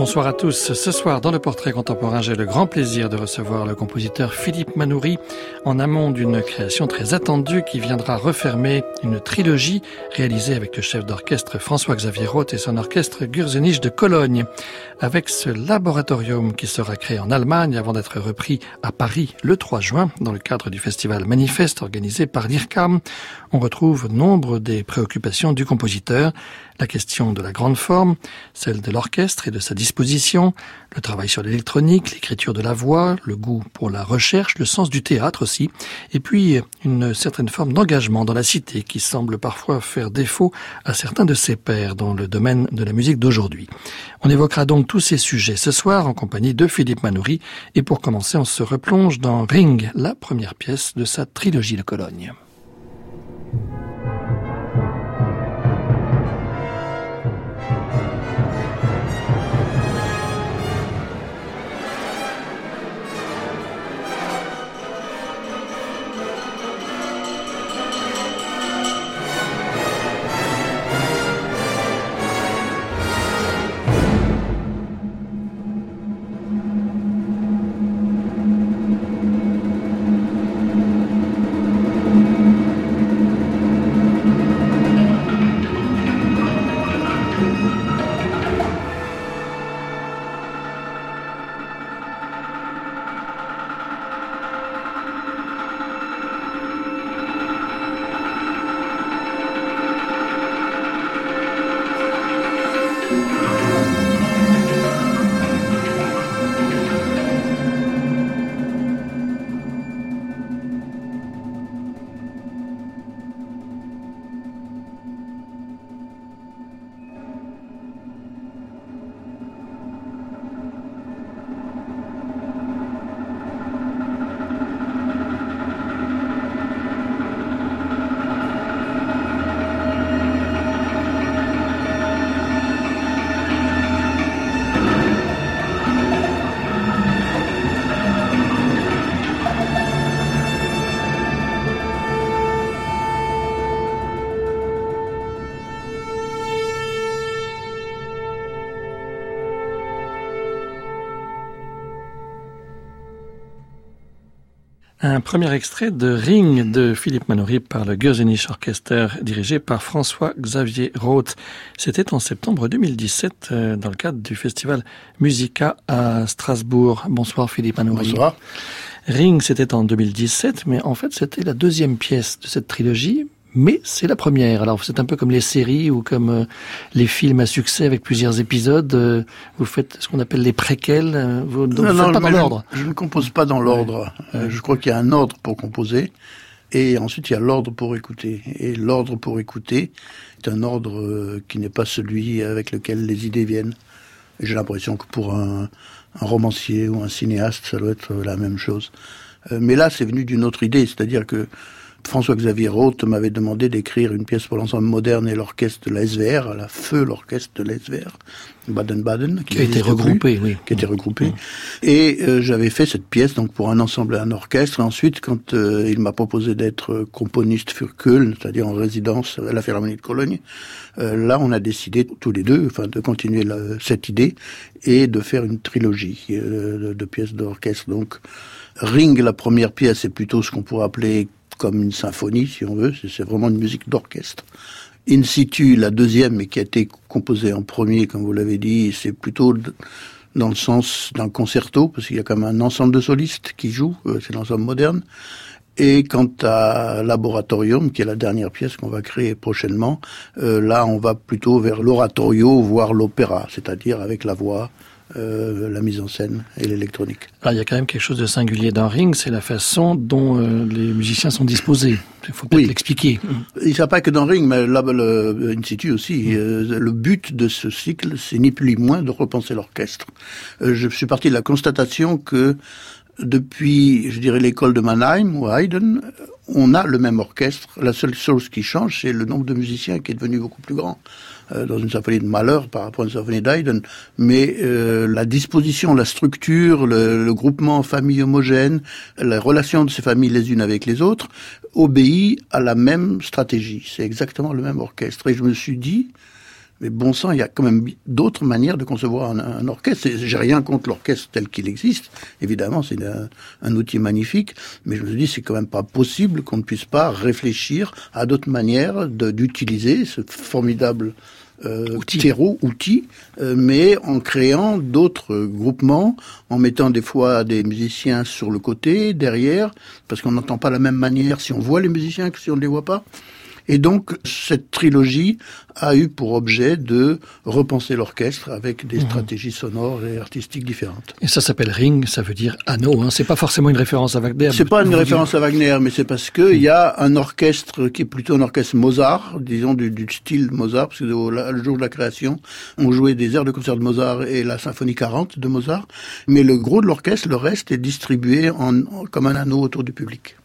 Bonsoir à tous. Ce soir, dans le portrait contemporain, j'ai le grand plaisir de recevoir le compositeur Philippe Manoury en amont d'une création très attendue qui viendra refermer une trilogie réalisée avec le chef d'orchestre François-Xavier Roth et son orchestre Gürzenich de Cologne. Avec ce laboratorium qui sera créé en Allemagne avant d'être repris à Paris le 3 juin dans le cadre du festival Manifeste organisé par l'IRCAM, on retrouve nombre des préoccupations du compositeur, la question de la grande forme, celle de l'orchestre et de sa disposition, le travail sur l'électronique, l'écriture de la voix, le goût pour la recherche, le sens du théâtre aussi, et puis une certaine forme d'engagement dans la cité qui semble parfois faire défaut à certains de ses pairs dans le domaine de la musique d'aujourd'hui. On évoquera donc tous ces sujets ce soir en compagnie de Philippe Manoury, et pour commencer on se replonge dans Ring, la première pièce de sa trilogie de Cologne. Un premier extrait de Ring de Philippe Manoury par le Gürzenich Orchester dirigé par François-Xavier Roth. C'était en septembre 2017 euh, dans le cadre du festival Musica à Strasbourg. Bonsoir Philippe Manoury. Bonsoir. Ring, c'était en 2017, mais en fait c'était la deuxième pièce de cette trilogie, mais c'est la première. Alors c'est un peu comme les séries ou comme euh, les films à succès avec plusieurs épisodes. Euh, vous faites ce qu'on appelle les préquels. Euh, vous ne faites pas dans l'ordre. Je, ne compose pas dans l'ordre. je crois qu'il y a un ordre pour composer. Et ensuite, il y a l'ordre pour écouter. Et l'ordre pour écouter est un ordre qui n'est pas celui avec lequel les idées viennent. J'ai l'impression que pour un, un, romancier ou un cinéaste, ça doit être la même chose. mais là, c'est venu d'une autre idée, c'est-à-dire que François-Xavier Roth m'avait demandé d'écrire une pièce pour l'ensemble moderne et l'orchestre de la SVR, à la feu l'orchestre de la SVR, Baden-Baden, qui, a été regroupé, oui. Qui a été regroupé. Et euh, j'avais fait cette pièce donc pour un ensemble et un orchestre. Et ensuite, quand euh, il m'a proposé d'être componiste für Köln, c'est-à-dire en résidence à la Philharmonie de Cologne, euh, là, on a décidé tous les deux, enfin, de continuer la, cette idée et de faire une trilogie de, de pièces d'orchestre. Donc, Ring, la première pièce, c'est plutôt ce qu'on pourrait appeler comme une symphonie, si on veut. C'est vraiment une musique d'orchestre. In situ, la deuxième, mais qui a été composée en premier, comme vous l'avez dit, c'est plutôt dans le sens d'un concerto, parce qu'il y a même un ensemble de solistes qui jouent, euh, c'est l'ensemble moderne. Et quant à Laboratorium, qui est la dernière pièce qu'on va créer prochainement, euh, là on va plutôt vers l'oratorio, voire l'opéra, c'est-à-dire avec la voix, euh, la mise en scène et l'électronique. il y a quand même quelque chose de singulier dans Ring, c'est la façon dont euh, les musiciens sont disposés. Il faut peut-être l'expliquer. Il n'y a pas que dans Ring, mais là, le, in situ aussi. Mm. Euh, le but de ce cycle, c'est ni plus ni moins de repenser l'orchestre. je suis parti de la constatation que depuis, je dirais, l'école de Mannheim ou Haydn, on a le même orchestre. La seule chose qui change, c'est le nombre de musiciens qui est devenu beaucoup plus grand. Euh, dans une symphonie de Malheur par rapport à une symphonie d'Haydn, mais euh, la disposition, la structure, le, groupement famille homogène, la relation de ces familles les unes avec les autres, obéit à la même stratégie. C'est exactement le même orchestre. Et je me suis dit, mais bon sang, il y a quand même d'autres manières de concevoir un, un orchestre. J'ai rien contre l'orchestre tel qu'il existe. Évidemment, c'est un, un, outil magnifique. Mais je me dis, c'est quand même pas possible qu'on ne puisse pas réfléchir à d'autres manières d'utiliser ce formidable euh, outil. terreau, outil, euh, mais en créant d'autres groupements, en mettant des fois des musiciens sur le côté, derrière, parce qu'on n'entend pas la même manière si on voit les musiciens que si on ne les voit pas. Et donc, cette trilogie a eu pour objet de repenser l'orchestre avec des mhm. stratégies sonores et artistiques différentes. Et ça s'appelle Ring, ça veut dire anneau, hein. c'est pas forcément une référence à Wagner. C'est pas une référence à Wagner, mais c'est parce qu'il y a un orchestre qui est plutôt un orchestre Mozart, disons du, style Mozart, parce que le jour de la création, on jouait des airs de concert de Mozart et la symphonie 40 de Mozart, mais le gros de l'orchestre, le reste est distribué en, comme un anneau autour du public.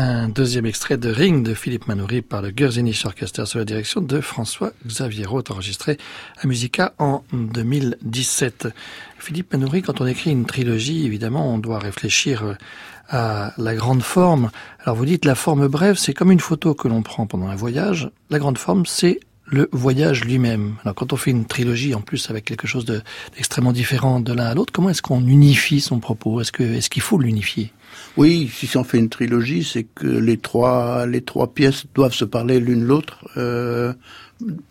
Un deuxième extrait de Ring de Philippe Manoury par le Gurzinich Orchestra sous la direction de François Xavier Roth, enregistré à Musica en 2017. Philippe Manoury, quand on écrit une trilogie, évidemment, on doit réfléchir euh, à la grande forme. Alors vous dites la forme brève, c'est comme une photo que l'on prend pendant un voyage. La grande forme, c'est le voyage lui-même. Alors quand on fait une trilogie en plus avec quelque chose d'extrêmement différent de l'un à l'autre, comment est-ce qu'on unifie son propos? Est-ce que est-ce qu'il faut l'unifier? Oui, si on fait une trilogie, c'est que les trois les trois pièces doivent se parler l'une l'autre. Euh,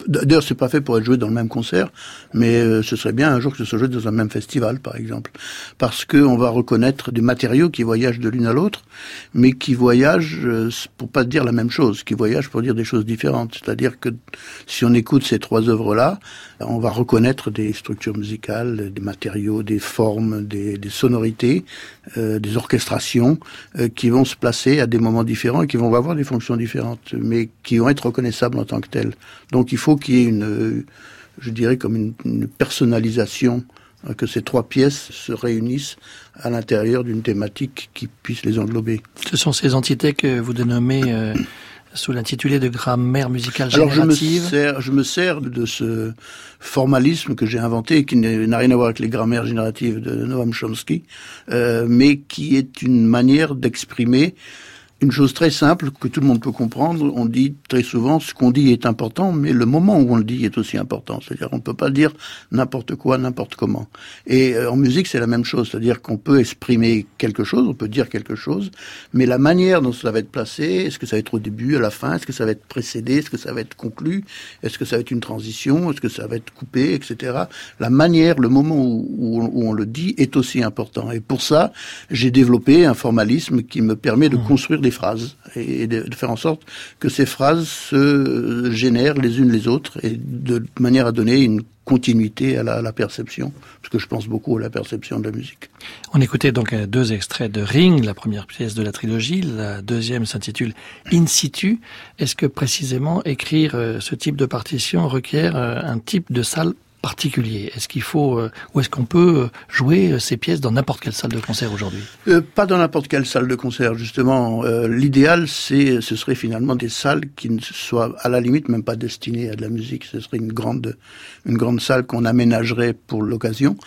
D'ailleurs, c'est pas fait pour être joué dans le même concert, mais euh, ce serait bien un jour que ce soit joué dans un même festival, par exemple, parce que on va reconnaître des matériaux qui voyagent de l'une à l'autre, mais qui voyagent euh, pour pas dire la même chose, qui voyagent pour dire des choses différentes. C'est-à-dire que si on écoute ces trois œuvres-là, on va reconnaître des structures musicales, des matériaux, des formes, des, sonorités, euh, des orchestrations euh, qui vont se placer à des moments différents et qui vont avoir des fonctions différentes, mais qui vont être reconnaissables en tant que telles. Il faut qu'il y ait une, euh, je dirais comme une, une personnalisation que ces trois pièces se réunissent à l'intérieur d'une thématique qui puisse les englober. Ce sont ces entités que vous dénommez sous l'intitulé de grammaire musicale générative. Alors je me sers, je me sers de ce formalisme que j'ai inventé, qui n'a rien à voir avec les grammaires génératives de Noam Chomsky, euh, mais qui est une manière d'exprimer une chose très simple que tout le monde peut comprendre. On dit très souvent ce qu'on dit est important, mais le moment où on le dit est aussi important. C'est-à-dire on ne peut pas dire n'importe quoi, n'importe comment. Et euh, en musique, c'est la même chose. C'est-à-dire qu'on peut exprimer quelque chose, on peut dire quelque chose, mais la manière dont ça va être placé, est-ce que ça va être au début, à la fin, est-ce que ça va être précédé, est-ce que ça va être conclu, est-ce que ça va être une transition, est-ce que ça va être coupé, etc. La manière, le moment où, où on le dit est aussi important. Et pour ça, j'ai développé un formalisme qui me permet de mmh. construire phrases et de, faire en sorte que ces phrases se génèrent les unes les autres et de manière à donner une continuité à la, perception, parce que je pense beaucoup à la perception de la musique. On écoutait donc euh, deux extraits de Ring, la première pièce de la trilogie, la deuxième s'intitule In situ. Est-ce que précisément écrire euh, ce type de partition requiert euh, un type de salle Est-ce qu'il faut euh, ou est-ce qu'on peut euh, jouer euh, ces pièces dans n'importe quelle salle de concert aujourd'hui? Pas dans n'importe quelle salle de concert justement. L'idéal, c'est ce serait finalement des salles qui ne soient à la limite même pas destinées à de la musique. Ce serait une grande une grande salle qu'on aménagerait pour l'occasion,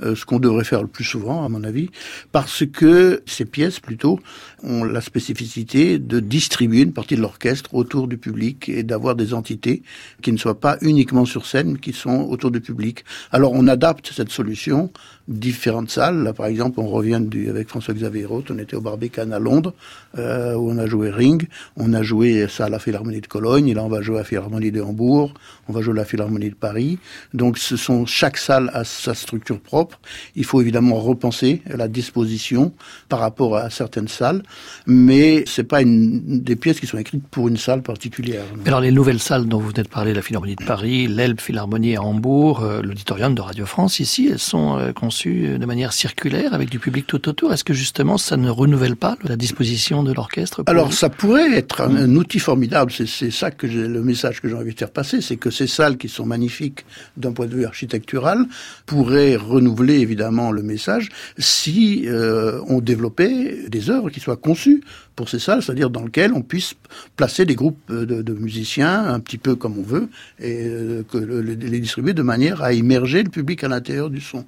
ce qu'on devrait faire le plus souvent à mon avis, parce que ces pièces plutôt ont la spécificité de distribuer une partie de l'orchestre autour du public et d'avoir des entités qui ne soient pas uniquement sur scène, mais qui sont autour du public. Alors on adapte cette solution, différentes salles. Là, par exemple, on revient du, avec François-Xavier Roth, on était au Barbican à Londres, euh, où on a joué Ring, on a joué ça à la Philharmonie de Cologne, et là on va jouer à la Philharmonie de Hambourg, on va jouer à la Philharmonie de Paris. Donc ce sont chaque salle a sa structure propre. Il faut évidemment repenser la disposition par rapport à certaines salles, mais c'est pas une, des pièces qui sont écrites pour une salle particulière. Alors les nouvelles salles dont vous venez de parler, la Philharmonie de Paris, l'Elbe Philharmonie à Hambourg, euh, l'auditorium de Radio France ici, elles sont euh, conçues de manière circulaire avec du public tout autour. Est-ce que justement ça ne renouvelle pas la disposition de l'orchestre Alors ça pourrait être un, outil formidable. C'est ça que le message que j'ai envie de faire passer, c'est que ces salles qui sont magnifiques d'un point de vue architectural pourraient renouveler évidemment le message si euh, on développait des œuvres qui soient conçues pour ces salles, c'est-à-dire dans lesquelles on puisse placer des groupes de, de, musiciens un petit peu comme on veut et euh, que les distribuer de manière à immerger le public à l'intérieur du son.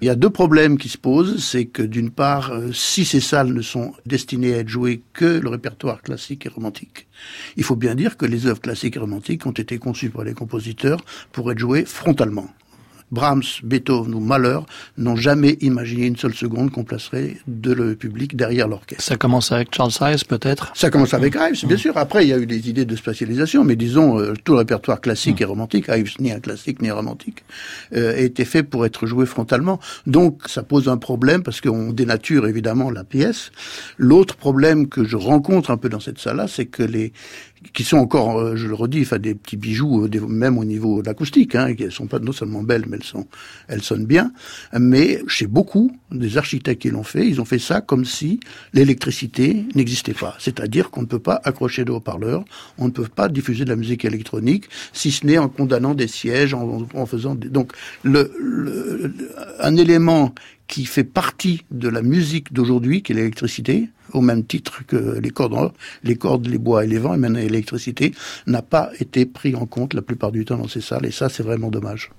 Il y a deux problèmes qui se posent, c'est que d'une part, euh, si ces salles ne sont destinées à être jouées que le répertoire classique et romantique, il faut bien dire que les œuvres classiques et romantiques ont été conçues par les compositeurs pour être jouées frontalement. Brahms, Beethoven ou Mahler n'ont jamais imaginé une seule seconde qu'on placerait de le public derrière l'orchestre. Ça commence avec Charles Ives peut-être? Ça commence avec mm. Ives, bien mm. sûr. Après, il y a eu des idées de spatialisation, mais disons, euh, tout le répertoire classique mm. et romantique, Ives ni un classique ni un romantique, euh, a été fait pour être joué frontalement. Donc, ça pose un problème parce qu'on dénature évidemment la pièce. L'autre problème que je rencontre un peu dans cette salle-là, c'est que les qui sont encore, euh, je le redis, enfin des petits bijoux, euh, même au niveau de l'acoustique, hein, qui sont pas non seulement belles, mais elles sont, elles sonnent bien. Mais chez beaucoup des architectes qui l'ont fait, ils ont fait ça comme si l'électricité n'existait pas. C'est-à-dire qu'on ne peut pas accrocher de haut-parleurs, on ne peut pas diffuser de la musique électronique, si ce n'est en condamnant des sièges, en, en faisant des... donc le, le, un élément qui fait partie de la musique d'aujourd'hui, qui est l'électricité, au même titre que les cordes, les cordes, les bois et les vents, et maintenant l'électricité, n'a pas été pris en compte la plupart du temps dans ces salles, et ça, c'est vraiment dommage.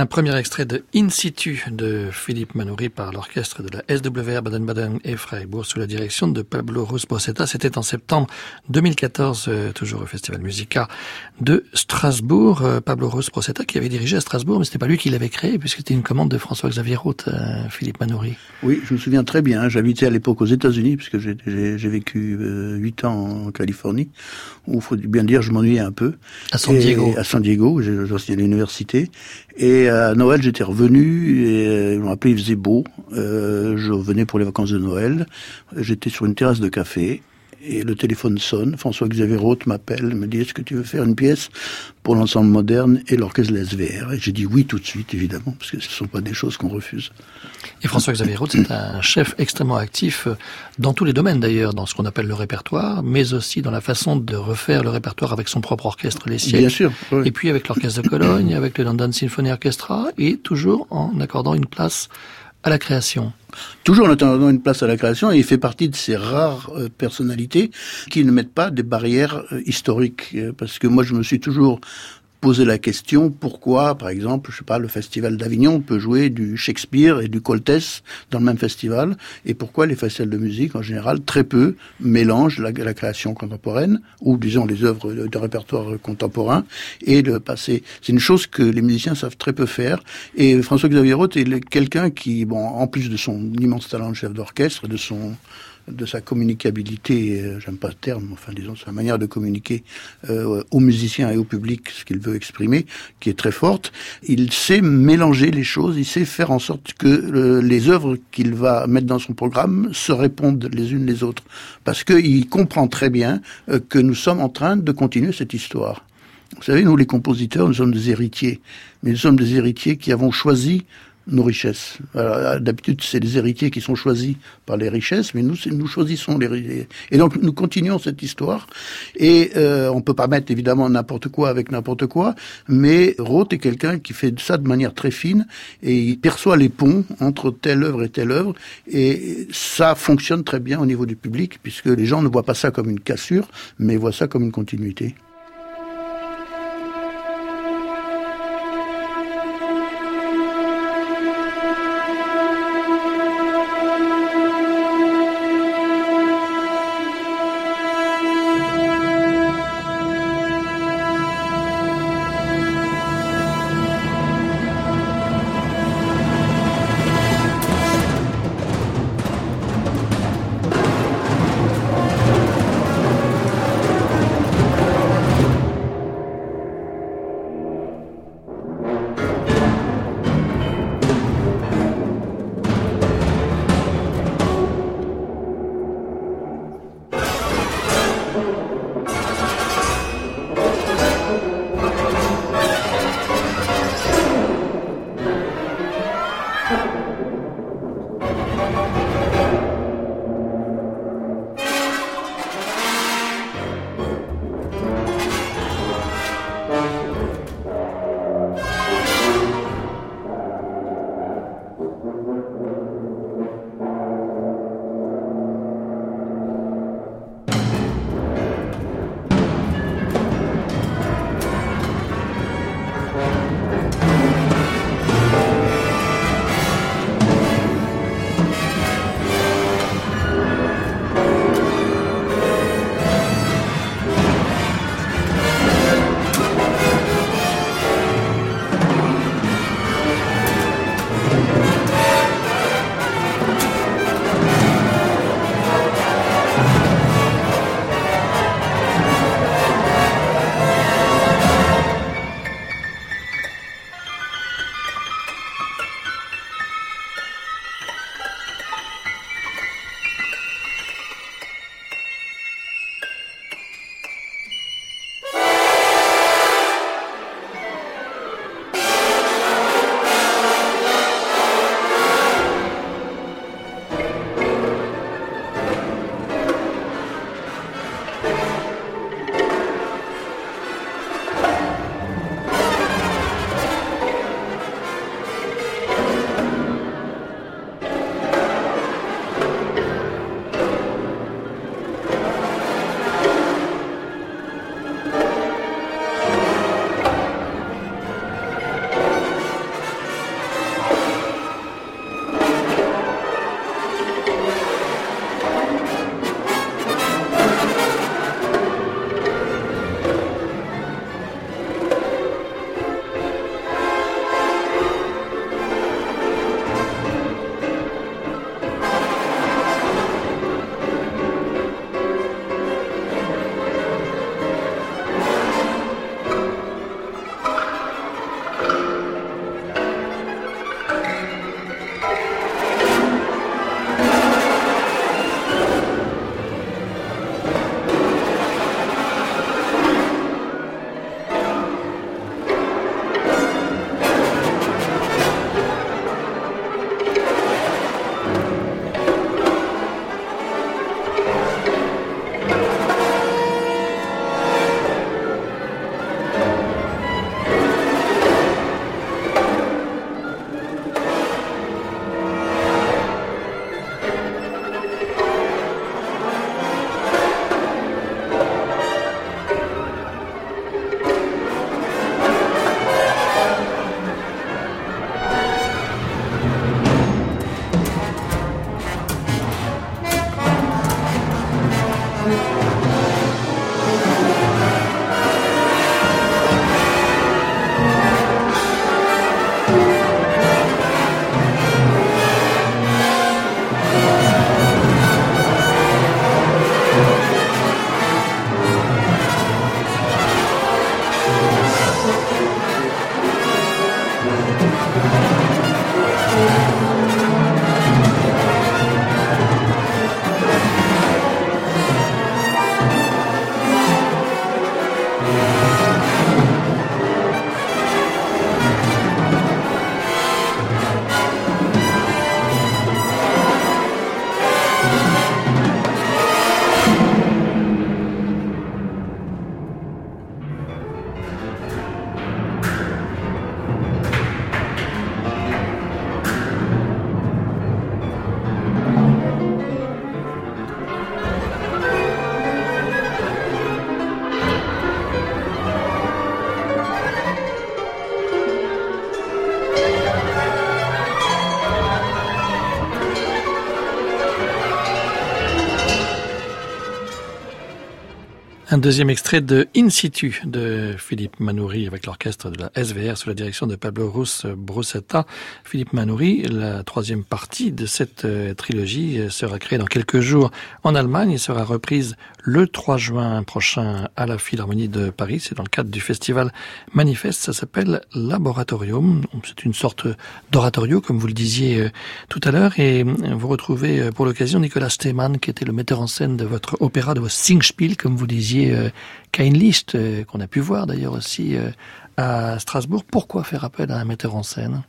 Un premier extrait de In situ de Philippe Manoury par l'orchestre de la SWR Baden-Baden et Freiburg sous la direction de Pablo Rus-Bossetta. C'était en septembre 2014, euh, toujours au Festival Musica de Strasbourg. Euh, Pablo Rus-Bossetta qui avait dirigé à Strasbourg, mais c'était pas lui qui l'avait créé puisque c'était une commande de François-Xavier Roth, euh, Philippe Manoury. Oui, je me souviens très bien. J'habitais à l'époque aux États-Unis puisque j'ai vécu huit ans en Californie où, faut bien dire, je m'ennuyais un peu. À San Diego. à San Diego, j'ai à l'université. Et à Noël, j'étais revenu et euh, ils m'ont appelé, il faisait beau. Euh, je revenais pour les vacances de Noël. J'étais sur une terrasse de café et le téléphone sonne. François-Xavier Roth m'appelle, me dit est-ce que tu veux faire une pièce pour l'ensemble moderne et l'orchestre de l'SVR Et j'ai dit oui tout de suite, évidemment, parce que ce ne sont pas des choses qu'on refuse. Et François-Xavier Roth, c'est un chef extrêmement actif euh, dans tous les domaines d'ailleurs, dans ce qu'on appelle le répertoire, mais aussi dans la façon de refaire le répertoire avec son propre orchestre, les siècles. Bien sûr. Et puis avec l'orchestre de Cologne, avec le London Symphony Orchestra, et toujours en accordant une place à la création. Toujours en attendant une place à la création, et il fait partie de ces rares euh, personnalités qui ne mettent pas des barrières euh, historiques. Euh, parce que moi, je me suis toujours poser la question pourquoi, par exemple, je sais pas, le festival d'Avignon peut jouer du Shakespeare et du Coltès dans le même festival, et pourquoi les festivals de musique, en général, très peu mélangent la, création contemporaine, ou disons les œuvres de, répertoire contemporain, et le passé. C'est une chose que les musiciens savent très peu faire, et François-Xavier Roth est quelqu'un qui, bon, en plus de son immense talent de chef d'orchestre, de son de sa communicabilité, euh, j'aime pas le terme, enfin disons sa manière de communiquer euh, aux musiciens et au public ce qu'il veut exprimer, qui est très forte. Il sait mélanger les choses, il sait faire en sorte que euh, les œuvres qu'il va mettre dans son programme se répondent les unes les autres, parce qu'il comprend très bien que nous sommes en train de continuer cette histoire. Vous savez, nous les compositeurs, nous sommes des héritiers, mais nous sommes des héritiers qui avons choisi nos richesses. D'habitude, c'est les héritiers qui sont choisis par les richesses, mais nous, nous choisissons les Et donc, nous continuons cette histoire. Et euh, on peut pas mettre évidemment n'importe quoi avec n'importe quoi, mais Roth est quelqu'un qui fait ça de manière très fine et il perçoit les ponts entre telle œuvre et telle œuvre. Et ça fonctionne très bien au niveau du public, puisque les gens ne voient pas ça comme une cassure, mais voient ça comme une continuité. Un deuxième extrait de In situ de Philippe Manoury avec l'orchestre de la SVR sous la direction de Pablo Rus Brussetta. Philippe Manoury, la troisième partie de cette euh, trilogie euh, sera créée dans quelques jours en Allemagne et sera reprise le 3 juin prochain à la Philharmonie de Paris. C'est dans le cadre du festival Manifeste. Ça s'appelle Laboratorium. C'est une sorte d'oratorio, comme vous le disiez euh, tout à l'heure. Et vous retrouvez pour l'occasion Nicolas Stemann, qui était le metteur en scène de votre opéra, de votre Singspiel, comme vous disiez euh, List, euh, qu'on a pu voir d'ailleurs aussi euh, à Strasbourg. Pourquoi faire appel à un metteur en scène?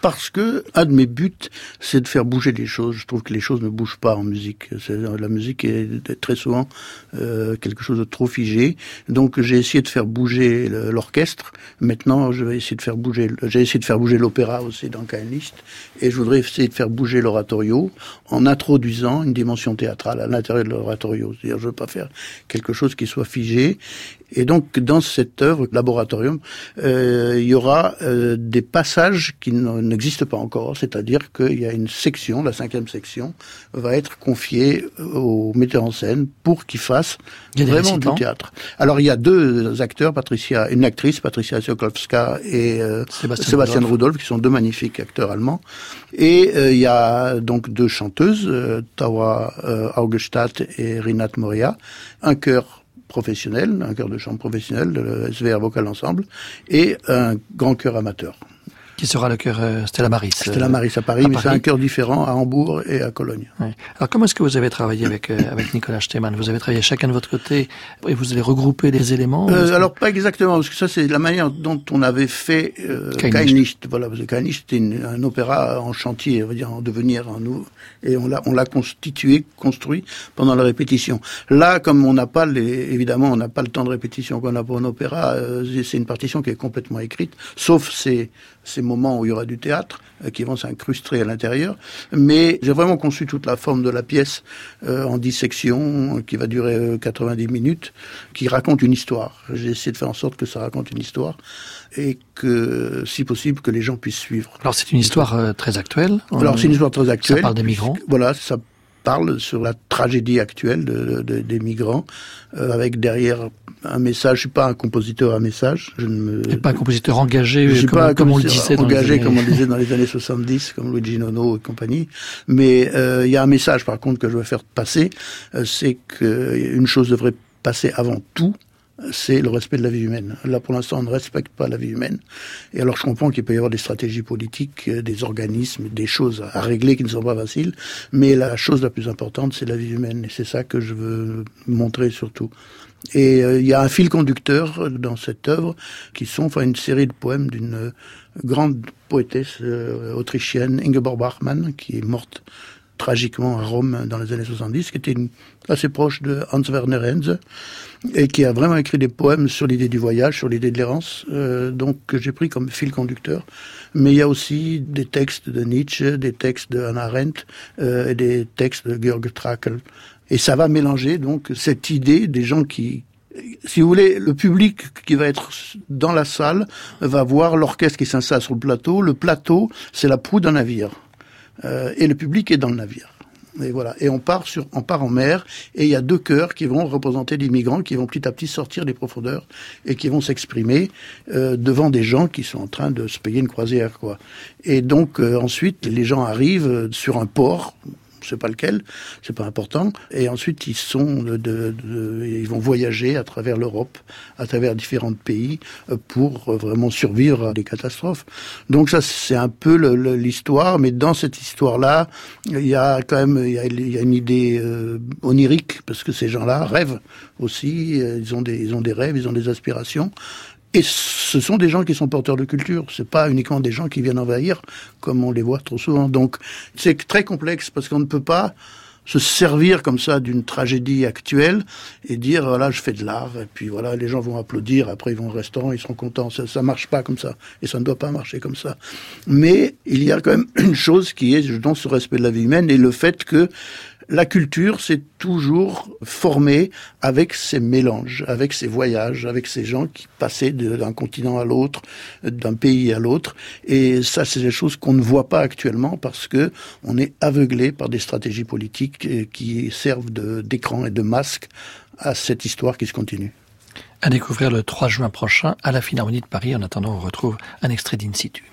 Parce que un de mes buts, c'est de faire bouger les choses. Je trouve que les choses ne bougent pas en musique. La musique est très souvent euh, quelque chose de trop figé. Donc j'ai essayé de faire bouger l'orchestre. Maintenant, je vais essayer de faire bouger. J'ai essayé de faire bouger l'opéra aussi dans List, et je voudrais essayer de faire bouger l'oratorio en introduisant une dimension théâtrale à l'intérieur de l'oratorio. C'est-à-dire, je veux pas faire quelque chose qui soit figé. Et donc, dans cette œuvre, Laboratorium, euh, il y aura euh, des passages qui n'existent pas encore, c'est-à-dire qu'il y a une section, la cinquième section, va être confiée au metteur en scène pour qu'il fasse vraiment du théâtre. Alors, il y a deux acteurs, Patricia, une actrice, Patricia Sokolowska et euh, Sébastien, Rudolph. qui sont deux magnifiques acteurs allemands. Et il y a donc deux chanteuses, Tawa Augestadt et Rinat Moria, un chœur professionnel, un chœur de chambre professionnel, le SVR Vocal Ensemble, et un grand chœur amateur qui sera le chœur euh, Stella Maris. Stella Maris à Paris, mais c'est un chœur différent à Hambourg et à Cologne. Alors comment est-ce que vous avez travaillé avec, euh, avec Nicolas Stemann Vous avez travaillé chacun de votre côté et vous avez regroupé les éléments euh, Alors pas exactement, parce que ça c'est la manière dont on avait fait euh, Voilà, parce que c'était un opéra en chantier, on va dire en devenir, en nous, et on l'a on l'a constitué, construit pendant la répétition. Là, comme on n'a pas les, évidemment, on n'a pas le temps de répétition qu'on a pour un opéra, euh, c'est une partition qui est complètement écrite, sauf ces ces moments où il y aura du théâtre euh, qui vont s'incruster à l'intérieur. Mais j'ai vraiment conçu toute la forme de la pièce euh, en dissection qui va durer 90 euh, minutes, qui raconte une histoire. J'ai essayé de faire en sorte que ça raconte une histoire et que, si possible, que les gens puissent suivre. Alors c'est une histoire très actuelle. Alors c'est une histoire très actuelle. Ça parle des migrants. Voilà, ça parle sur la tragédie actuelle de, de, des migrants, euh, avec derrière un message. Je suis pas un compositeur à message. Je ne me... pas un compositeur engagé, je suis comme, pas comme on le disait engagé dans comme on disait dans les années 70, comme Luigi Nono et compagnie. Mais euh, il y a un message, par contre, que je veux faire passer, euh, c'est qu'une chose devrait passer avant tout, c'est le respect de la vie humaine. Là, pour l'instant, on ne respecte pas la vie humaine. Et alors, je comprends qu'il peut y avoir des stratégies politiques, euh, des organismes, des choses à régler qui ne sont pas faciles, mais la chose la plus importante, c'est la vie humaine. Et c'est ça que je veux montrer surtout. Et euh, il y a un fil conducteur dans cette œuvre, qui sont enfin une série de poèmes d'une grande poétesse euh, autrichienne, Ingeborg Bachmann, qui est morte tragiquement à Rome dans les années 70, qui était assez proche de Hans Werner Henze, et qui a vraiment écrit des poèmes sur l'idée du voyage, sur l'idée de l'errance, euh, donc que j'ai pris comme fil conducteur. Mais il y a aussi des textes de Nietzsche, des textes de Hannah Arendt, euh, et des textes de Georg Trakl. Et ça va mélanger donc cette idée des gens qui, si vous voulez, le public qui va être dans la salle va voir l'orchestre qui s'installe sur le plateau. Le plateau, c'est la proue d'un navire. Euh, et le public est dans le navire. Et voilà. Et on part sur, on part en mer, et il y a deux chœurs qui vont représenter des migrants qui vont petit à petit sortir des profondeurs et qui vont s'exprimer euh, devant des gens qui sont en train de se payer une croisière, quoi. Et donc euh, ensuite, les gens arrivent sur un port je sais pas lequel, c'est pas important. Et ensuite, ils sont ils vont voyager à travers l'Europe, à travers différents pays, euh, pour vraiment survivre à des catastrophes. Donc ça, c'est un peu l'histoire, mais dans cette histoire-là, il y a quand même, il y a, une idée euh, onirique parce que ces gens-là rêvent aussi. Euh, ils ont des, ils ont des rêves, ils ont des aspirations. Et ce sont des gens qui sont porteurs de culture. C'est pas uniquement des gens qui viennent envahir, comme on les voit trop souvent. Donc, c'est très complexe parce qu'on ne peut pas se servir comme ça d'une tragédie actuelle et dire voilà je fais de l'art et puis voilà les gens vont applaudir après ils vont au restaurant ils seront contents ça ça marche pas comme ça et ça ne doit pas marcher comme ça mais il y a quand même une chose qui est dans ce respect de la vie humaine et le fait que la culture s'est toujours formée avec ces mélanges, avec ces voyages, avec ces gens qui passaient d'un continent à l'autre, d'un pays à l'autre. Et ça, c'est des choses qu'on ne voit pas actuellement parce que on est aveuglé par des stratégies politiques euh, qui servent d'écran et de masque à cette histoire qui se continue. À découvrir le 3 juin prochain à la Philharmonie de Paris. En attendant, on retrouve un extrait d'In situ.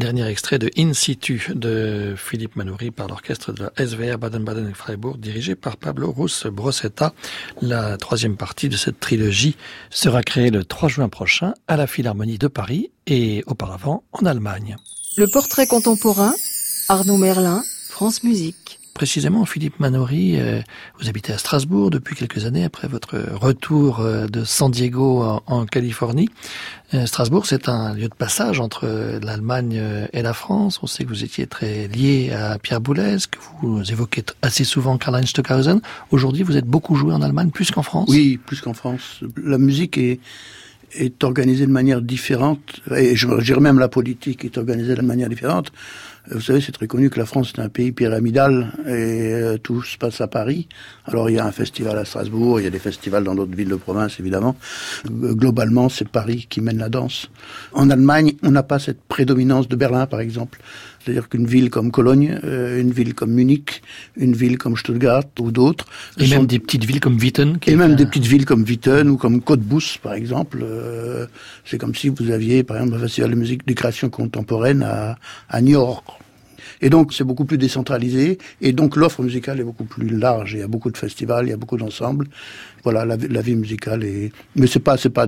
Dernier extrait de In situ de Philippe Manoury par l'orchestre de la SVR Baden-Baden et Freiburg dirigé par Pablo Rus Brossetta. La troisième partie de cette trilogie sera créée le 3 juin prochain à la Philharmonie de Paris et auparavant en Allemagne. Le portrait contemporain, Arnaud Merlin, France Musique précisément, Philippe Manori, euh, vous habitez à Strasbourg depuis quelques années après votre retour euh, de San Diego en, Californie. Euh, Strasbourg, c'est un lieu de passage entre l'Allemagne et la France. On sait que vous étiez très lié à Pierre Boulez, que vous évoquez assez souvent Karl-Heinz Stockhausen. Aujourd'hui, vous êtes beaucoup joué en Allemagne, plus qu'en France? Oui, plus qu'en France. La musique est organisée de manière différente, et je dirais même la politique est organisée de manière différente. Vous savez, c'est très connu que la France est un pays pyramidal et euh, tout se passe à Paris. Alors il y a un festival à Strasbourg, il y a des festivals dans d'autres villes de province évidemment. Globalement, c'est Paris qui mène la danse. En Allemagne, on n'a pas cette prédominance de Berlin par exemple. C'est-à-dire qu'une ville comme Cologne, euh, une ville comme Munich, une ville comme Stuttgart ou d'autres. Et même des petites villes comme Witten. Et même des petites villes comme Witten ou comme Cottbus par exemple. Euh, c'est comme si vous aviez par exemple un festival de musique de création contemporaine à, à New York. Et donc, c'est beaucoup plus décentralisé. Et donc, l'offre musicale est beaucoup plus large. Il y a beaucoup de festivals, il y a beaucoup d'ensembles. Voilà, la, la, vie musicale est. Mais c'est pas, c'est pas,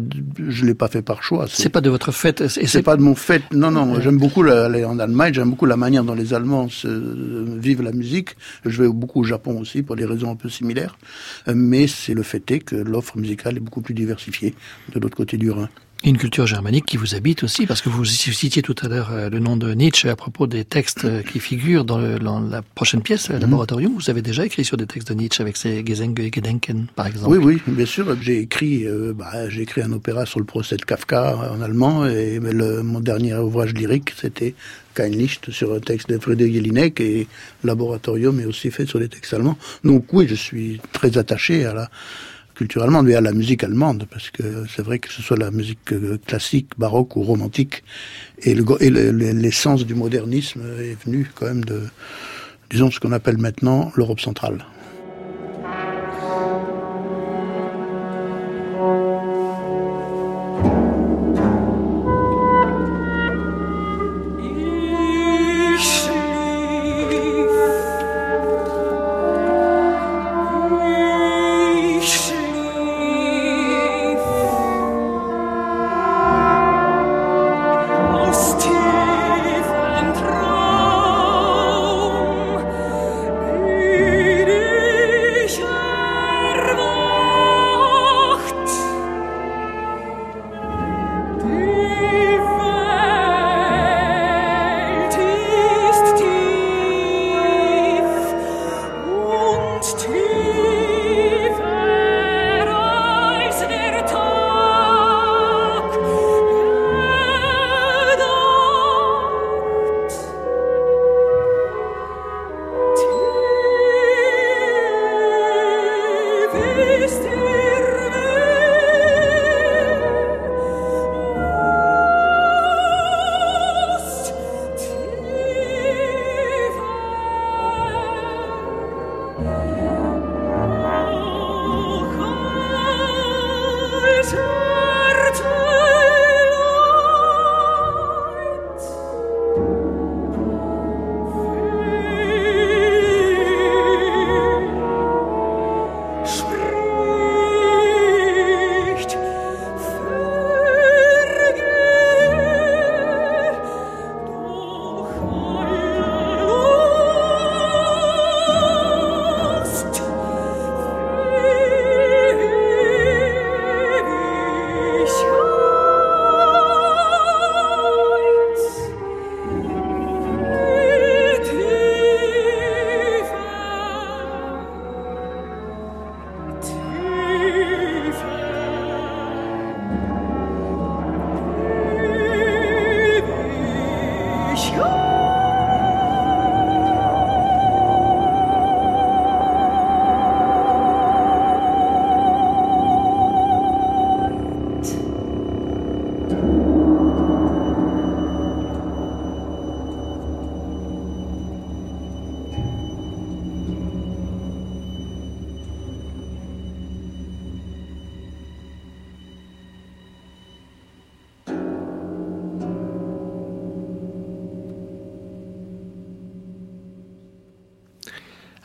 je l'ai pas fait par choix. C'est pas de votre fête. C'est pas de mon fait. Non, non. J'aime beaucoup aller en Allemagne. J'aime beaucoup la manière dont les Allemands se, vivent la musique. Je vais beaucoup au Japon aussi pour des raisons un peu similaires. Mais c'est le fait est que l'offre musicale est beaucoup plus diversifiée de l'autre côté du Rhin. Une culture germanique qui vous habite aussi, parce que vous citiez tout à l'heure euh, le nom de Nietzsche à propos des textes euh, qui figurent dans, la prochaine pièce, le mhm. Laboratorium. Vous avez déjà écrit sur des textes de Nietzsche avec ses Gesänge et Gedenken, par exemple. Oui, oui, bien sûr. J'ai écrit, euh, bah, j'ai écrit un opéra sur le procès de Kafka en allemand, et le, mon dernier ouvrage lyrique, c'était Kein Licht sur un texte de Frédéric Jelinek, et Laboratorium est aussi fait sur des textes allemands. Donc oui, je suis très attaché à la culturellement, à la musique allemande, parce que c'est vrai que ce soit la musique euh, classique, baroque ou romantique, et l'essence du modernisme est venue quand même de, disons, ce qu'on appelle maintenant l'Europe centrale.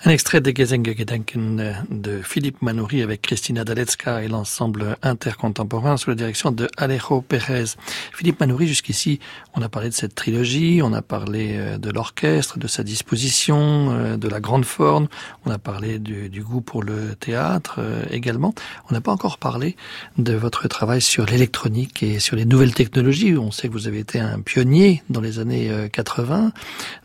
Un extrait de Gedenken de Philippe Manoury avec Christina Dalecka et l'ensemble intercontemporain sous la direction de Alejo Pérez. Philippe Manoury, jusqu'ici, on a parlé de cette trilogie, on a parlé euh, de l'orchestre, de sa disposition, euh, de la grande forme, on a parlé du, du goût pour le théâtre euh, également. On n'a pas encore parlé de votre travail sur l'électronique et sur les nouvelles technologies. On sait que vous avez été un pionnier dans les années 80.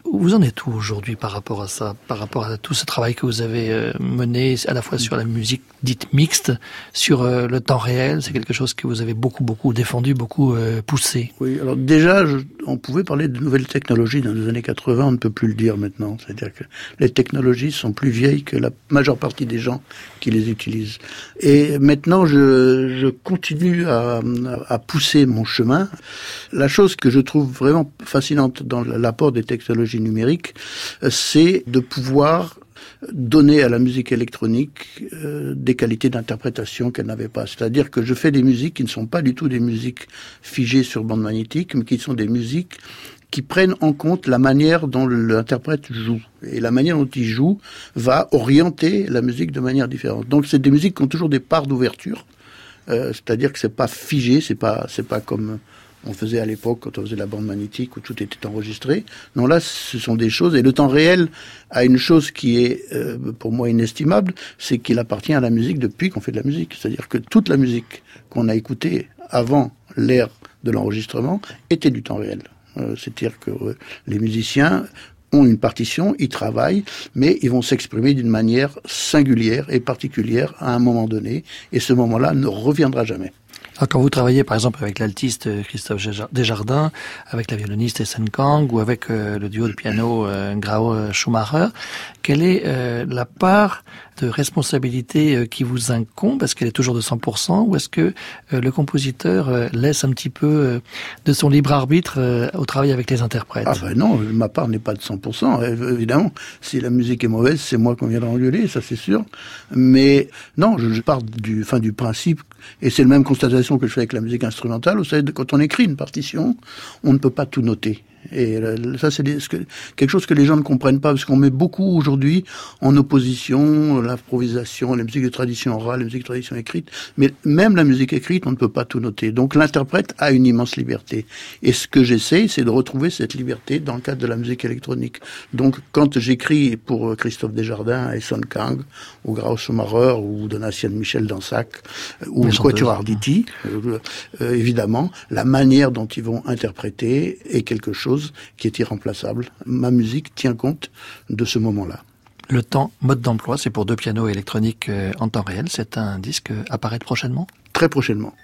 Vous en êtes où aujourd'hui par rapport à ça, par rapport à tout ce travail que vous avez euh, mené à la fois sur la musique dite mixte, sur euh, le temps réel C'est quelque chose que vous avez beaucoup, beaucoup défendu, beaucoup euh, poussé. Oui, alors déjà, on pouvait parler de nouvelles technologies dans les années 80, on ne peut plus le dire maintenant. C'est-à-dire que les technologies sont plus vieilles que la majeure partie des gens qui les utilisent. Et maintenant, je, continue à, pousser mon chemin. La chose que je trouve vraiment fascinante dans l'apport des technologies numérique, euh, c'est de pouvoir donner à la musique électronique euh, des qualités d'interprétation qu'elle n'avait pas. C'est-à-dire que je fais des musiques qui ne sont pas du tout des musiques figées sur bande magnétique, mais qui sont des musiques qui prennent en compte la manière dont l'interprète joue. Et la manière dont il joue va orienter la musique de manière différente. Donc c'est des musiques qui ont toujours des parts d'ouverture. Euh, c'est-à-dire que c'est pas figé, c'est pas c'est pas comme on faisait à l'époque quand on faisait la bande magnétique où tout était enregistré. Non, là, ce sont des choses. Et le temps réel a une chose qui est euh, pour moi inestimable, c'est qu'il appartient à la musique depuis qu'on fait de la musique. C'est-à-dire que toute la musique qu'on a écoutée avant l'ère de l'enregistrement était du temps réel. Euh, c'est-à-dire que euh, les musiciens ont une partition, ils travaillent, mais ils vont s'exprimer d'une manière singulière et particulière à un moment donné, et ce moment-là ne reviendra jamais. Quand vous travaillez par exemple avec l'altiste euh, Christophe Desjardins, avec la violoniste Essen Kang ou avec euh, le duo de piano euh, Grau Schumacher, quelle est la part de responsabilité qui vous incombe? Est-ce qu'elle est toujours de 100% ou est-ce que le compositeur laisse un petit peu de son libre arbitre au travail avec les interprètes? Ah ben non, ma part n'est pas de 100%. Évidemment, si la musique est mauvaise, c'est moi qu'on viendra engueuler, ça c'est sûr. Mais non, je, pars du, fin, du principe, et c'est le même que je fais avec la musique instrumentale, vous savez, quand on écrit une partition, on ne peut pas tout noter. Et euh, ça, c'est quelque chose que les gens ne comprennent pas, parce qu'on met beaucoup aujourd'hui en opposition l'improvisation, la musique de tradition orale, la musique de tradition écrite. Mais même la musique écrite, on ne peut pas tout noter. Donc l'interprète a une immense liberté. Et ce que j'essaie, c'est de retrouver cette liberté dans le cadre de la musique électronique. Donc quand j'écris pour euh, Christophe Desjardins et Son Kang, ou Grau Schumacher, ou Donatien Michel Dansac, euh, ou Quatuor Arditi, évidemment, la manière dont ils vont interpréter est quelque chose qui est irremplaçable. Ma musique tient compte de ce moment-là. Le temps, mode d'emploi, c'est pour deux pianos électroniques euh, en temps réel. C'est un disque apparaître prochainement? Très prochainement.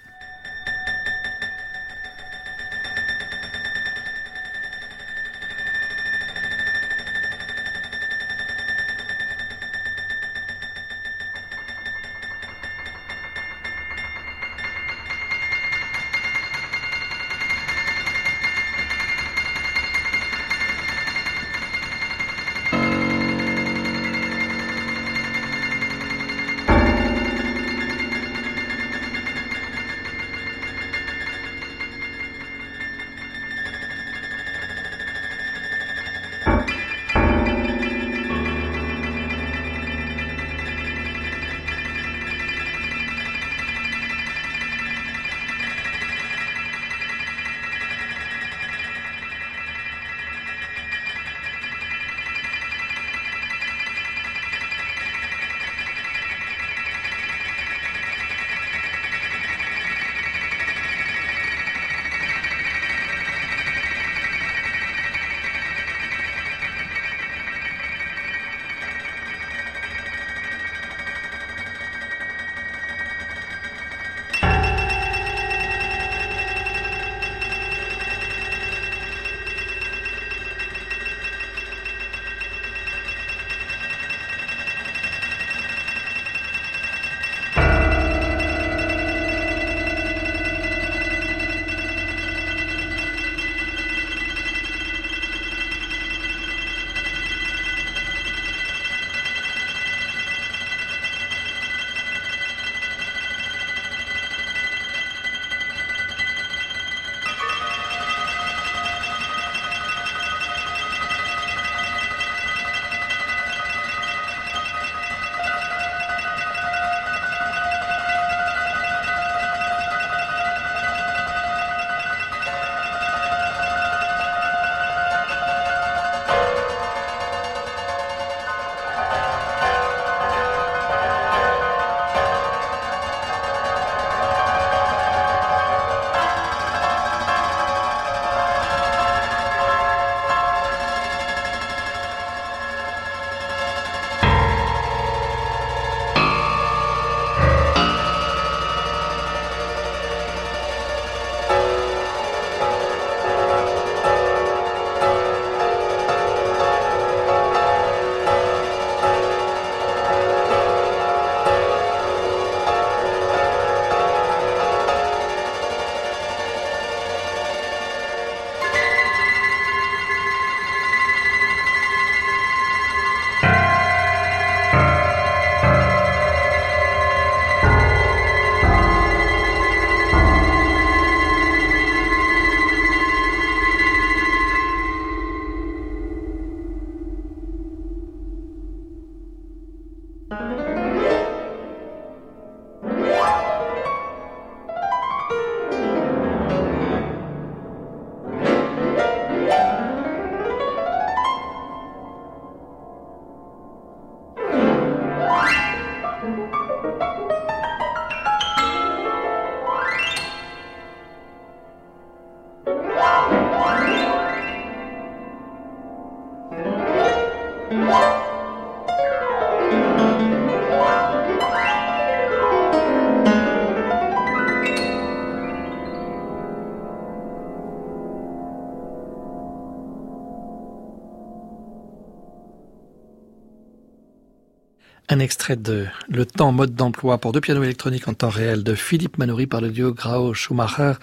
Un extrait de Le temps, mode d'emploi pour deux pianos électroniques en temps réel de Philippe Manoury par le duo Grau-Schumacher,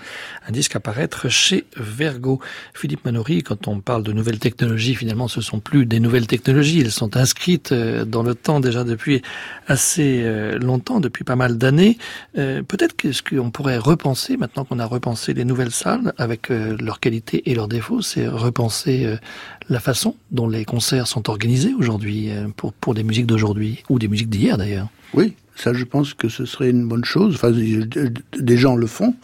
un disque à paraître chez Vergo. Philippe Manoury, quand on parle de nouvelles technologies, finalement ce sont plus des nouvelles technologies, elles sont inscrites euh, dans le temps déjà depuis assez euh, longtemps, depuis pas mal d'années. Euh, peut-être qu'est-ce qu'on pourrait repenser, maintenant qu'on a repensé les nouvelles salles avec leurs qualités et leurs défauts, c'est repenser la façon dont les concerts sont organisés aujourd'hui pour, pour les musiques d'aujourd'hui ou des musiques d'hier d'ailleurs. Oui, ça je pense que ce serait une bonne chose. Enfin, des gens le font.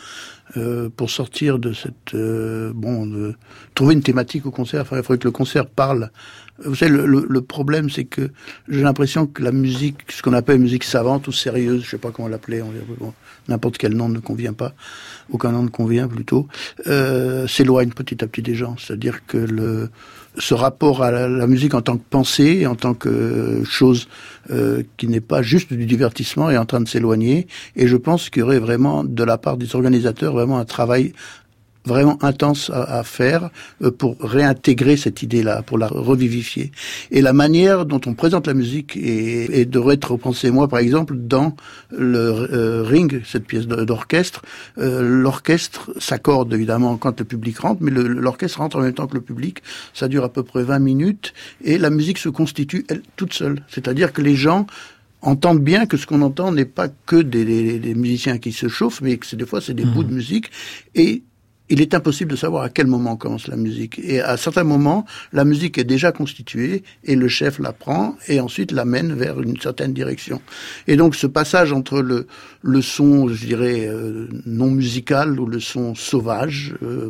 Euh, pour sortir de cette euh, bon trouver une thématique au concert. Enfin, il faudrait que le concert parle. Vous savez, le, le, problème, c'est que j'ai l'impression que la musique, ce qu'on appelle musique savante ou sérieuse, je sais pas comment l'appeler, bon, n'importe quel nom ne convient pas, aucun nom ne convient plutôt, euh, s'éloigne petit à petit des gens. C'est-à-dire que le ce rapport à la, musique en tant que pensée, en tant que chose euh, qui n'est pas juste du divertissement, est en train de s'éloigner. Et je pense qu'il y aurait vraiment, de la part des organisateurs, vraiment un travail vraiment intense à, faire euh, pour réintégrer cette idée-là, pour la revivifier. Et la manière dont on présente la musique et, devrait être repensée, moi par exemple, dans le euh, Ring, cette pièce d'orchestre, euh, l'orchestre s'accorde évidemment quand le public rentre, mais l'orchestre rentre en même temps que le public. Ça dure à peu près 20 minutes et la musique se constitue elle toute seule. C'est-à-dire que les gens entendent bien que ce qu'on entend n'est pas que des, des, musiciens qui se chauffent, mais que des fois c'est des mmh. bouts de musique et il est impossible de savoir à quel moment commence la musique. Et à certains moments, la musique est déjà constituée et le chef la prend et ensuite l'amène vers une certaine direction. Et donc ce passage entre le, son, je dirais, euh, non musical ou le son sauvage euh,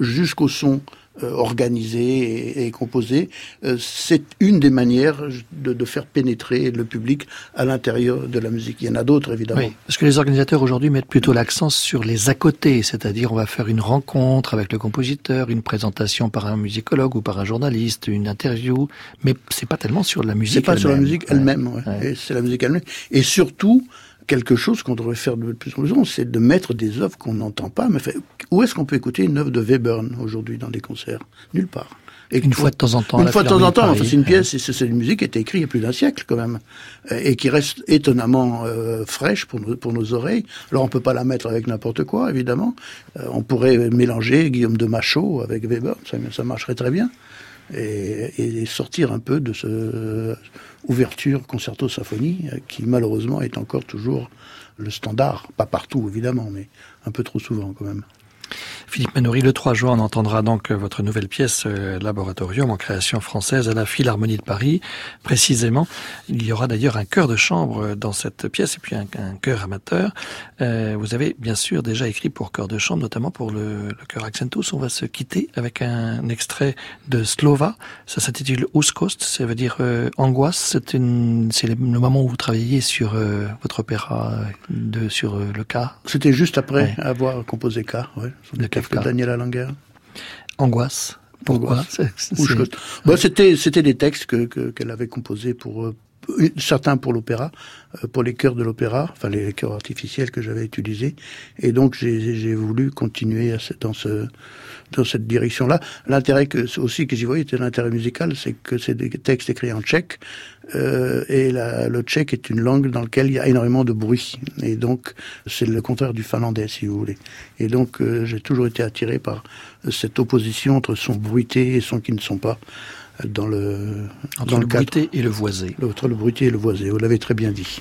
jusqu'au son euh, organisé et, composé, euh, c'est une des manières de, de, faire pénétrer le public à l'intérieur de la musique. Il y en a d'autres, évidemment. Oui, parce que les organisateurs aujourd'hui mettent plutôt l'accent sur les à côté, c'est-à-dire on va faire une rencontre avec le compositeur, une présentation par un musicologue ou par un journaliste, une interview, mais c'est pas tellement sur la musique. C'est pas sur la musique elle-même, ouais. c'est la musique elle-même. Et surtout, quelque chose qu'on devrait faire de plus en plus, c'est de mettre des œuvres qu'on n'entend pas. Mais où est-ce qu'on peut écouter une œuvre de Webern aujourd'hui dans des concerts? Nulle part. Et une fois de temps en temps. Une fois de temps en temps. Enfin, c'est une pièce, c'est une musique qui a été écrite il y a plus d'un siècle quand même, et qui reste étonnamment euh, fraîche pour nos, pour nos oreilles. Alors on peut pas la mettre avec n'importe quoi, évidemment. Euh, on pourrait mélanger Guillaume de Machaut avec Weber, ça, ça marcherait très bien, et, et sortir un peu de ce ouverture concerto symphonie, euh, qui malheureusement est encore toujours le standard, pas partout évidemment, mais un peu trop souvent quand même. Philippe Manoury, le 3 juin, on entendra donc votre nouvelle pièce euh, Laboratorium en création française à la Philharmonie de Paris. Précisément, il y aura d'ailleurs un chœur de chambre dans cette pièce et puis un, un chœur amateur. Euh, vous avez bien sûr déjà écrit pour chœur de chambre, notamment pour le, le chœur Accentus. On va se quitter avec un extrait de Slova. Ça s'intitule Ouskost, ça veut dire euh, angoisse. C'est le moment où vous travaillez sur euh, votre opéra de sur le cas. C'était juste après avoir composé K, ouais de Kafka. Daniel Alanger. Angoisse. Pourquoi bah, C'était des textes que qu'elle avait composés pour euh, certains pour l'opéra, euh, pour les chœurs de l'opéra, enfin les chœurs artificiels que j'avais utilisés, et donc j'ai voulu continuer dans ce dans cette direction-là. L'intérêt que aussi que j'y voyais était l'intérêt musical, c'est que c'est des textes écrits en tchèque euh, et la, le tchèque est une langue dans laquelle il y a énormément de bruit et donc c'est le contraire du finlandais si vous voulez. Et donc euh, j'ai toujours été attiré par cette opposition entre son bruité et son qui ne sont pas dans le entre dans le, le bruité et le voisé. Entre le bruité et le voisé, vous l'avez très bien dit.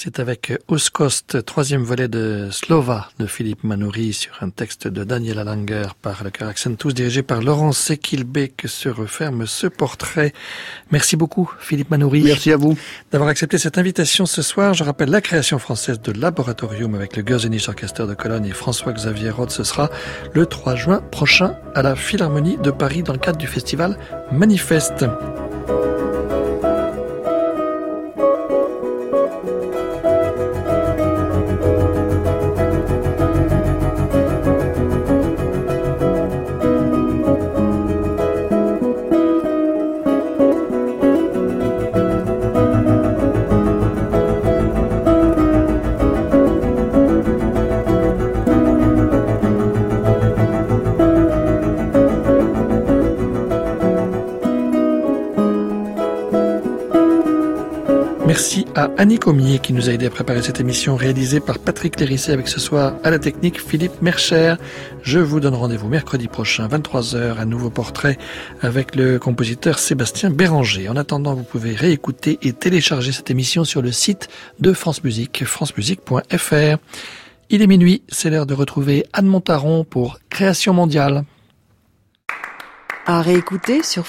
C'est avec Oskost, troisième volet de Slova de Philippe Manoury sur un texte de Daniela Langer par le chœur Accentus dirigé par Laurent Sekilbe que se referme ce portrait. Merci beaucoup Philippe Manoury. Merci à vous. D'avoir accepté cette invitation ce soir. Je rappelle la création française de Laboratorium avec le Gürzenich Orchester de Cologne et François-Xavier Roth. Ce sera le 3 juin prochain à la Philharmonie de Paris dans le cadre du festival Manifeste. À Annie Comier qui nous a aidé à préparer cette émission réalisée par Patrick Lérissé avec ce soir à la technique Philippe Mercher. Je vous donne rendez-vous mercredi prochain, 23h, un nouveau portrait avec le compositeur Sébastien Béranger. En attendant, vous pouvez réécouter et télécharger cette émission sur le site de France Musique, francemusique.fr. Il est minuit, c'est l'heure de retrouver Anne Montaron pour Création mondiale. À réécouter sur.